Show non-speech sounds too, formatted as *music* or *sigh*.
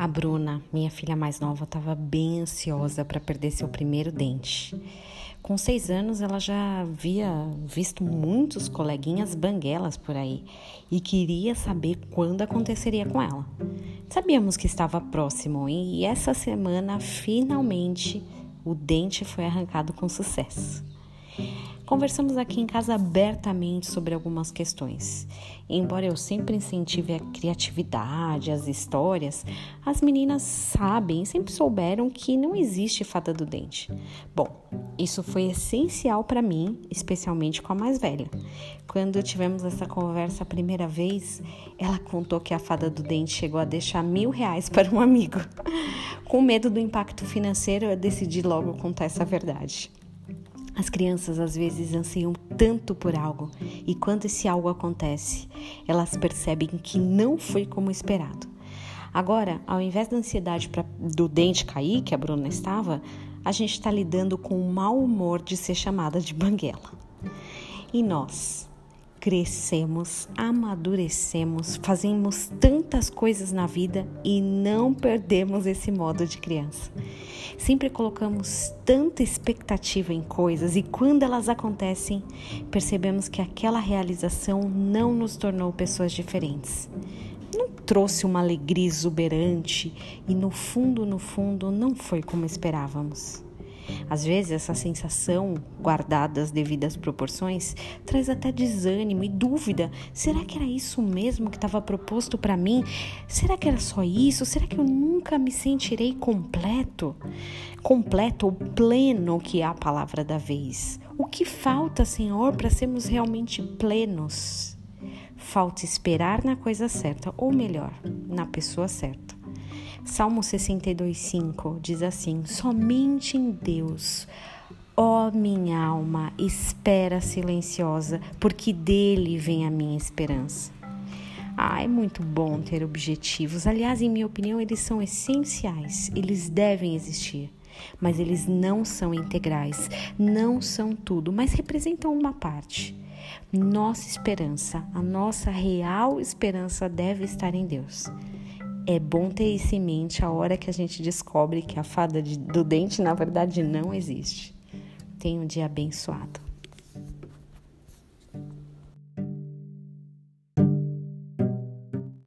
A Bruna, minha filha mais nova, estava bem ansiosa para perder seu primeiro dente. Com seis anos, ela já havia visto muitos coleguinhas banguelas por aí e queria saber quando aconteceria com ela. Sabíamos que estava próximo e essa semana, finalmente, o dente foi arrancado com sucesso. Conversamos aqui em casa abertamente sobre algumas questões. Embora eu sempre incentive a criatividade, as histórias, as meninas sabem, sempre souberam que não existe fada do dente. Bom, isso foi essencial para mim, especialmente com a mais velha. Quando tivemos essa conversa a primeira vez, ela contou que a fada do dente chegou a deixar mil reais *laughs* para um amigo. Com medo do impacto financeiro, eu decidi logo contar essa verdade. As crianças às vezes anseiam tanto por algo e quando esse algo acontece, elas percebem que não foi como esperado. Agora, ao invés da ansiedade pra, do dente cair, que a Bruna estava, a gente está lidando com o mau humor de ser chamada de banguela. E nós, crescemos, amadurecemos, fazemos tantas coisas na vida e não perdemos esse modo de criança. Sempre colocamos tanta expectativa em coisas e quando elas acontecem, percebemos que aquela realização não nos tornou pessoas diferentes. Não trouxe uma alegria exuberante e no fundo, no fundo, não foi como esperávamos. Às vezes, essa sensação, guardada as devidas proporções, traz até desânimo e dúvida. Será que era isso mesmo que estava proposto para mim? Será que era só isso? Será que eu nunca me sentirei completo? Completo ou pleno, que é a palavra da vez. O que falta, Senhor, para sermos realmente plenos? Falta esperar na coisa certa, ou melhor, na pessoa certa. Salmo 62,5 diz assim: Somente em Deus, ó minha alma, espera silenciosa, porque dele vem a minha esperança. Ah, é muito bom ter objetivos. Aliás, em minha opinião, eles são essenciais, eles devem existir. Mas eles não são integrais, não são tudo, mas representam uma parte. Nossa esperança, a nossa real esperança deve estar em Deus. É bom ter isso em mente a hora que a gente descobre que a fada de, do dente, na verdade, não existe. Tenha um dia abençoado.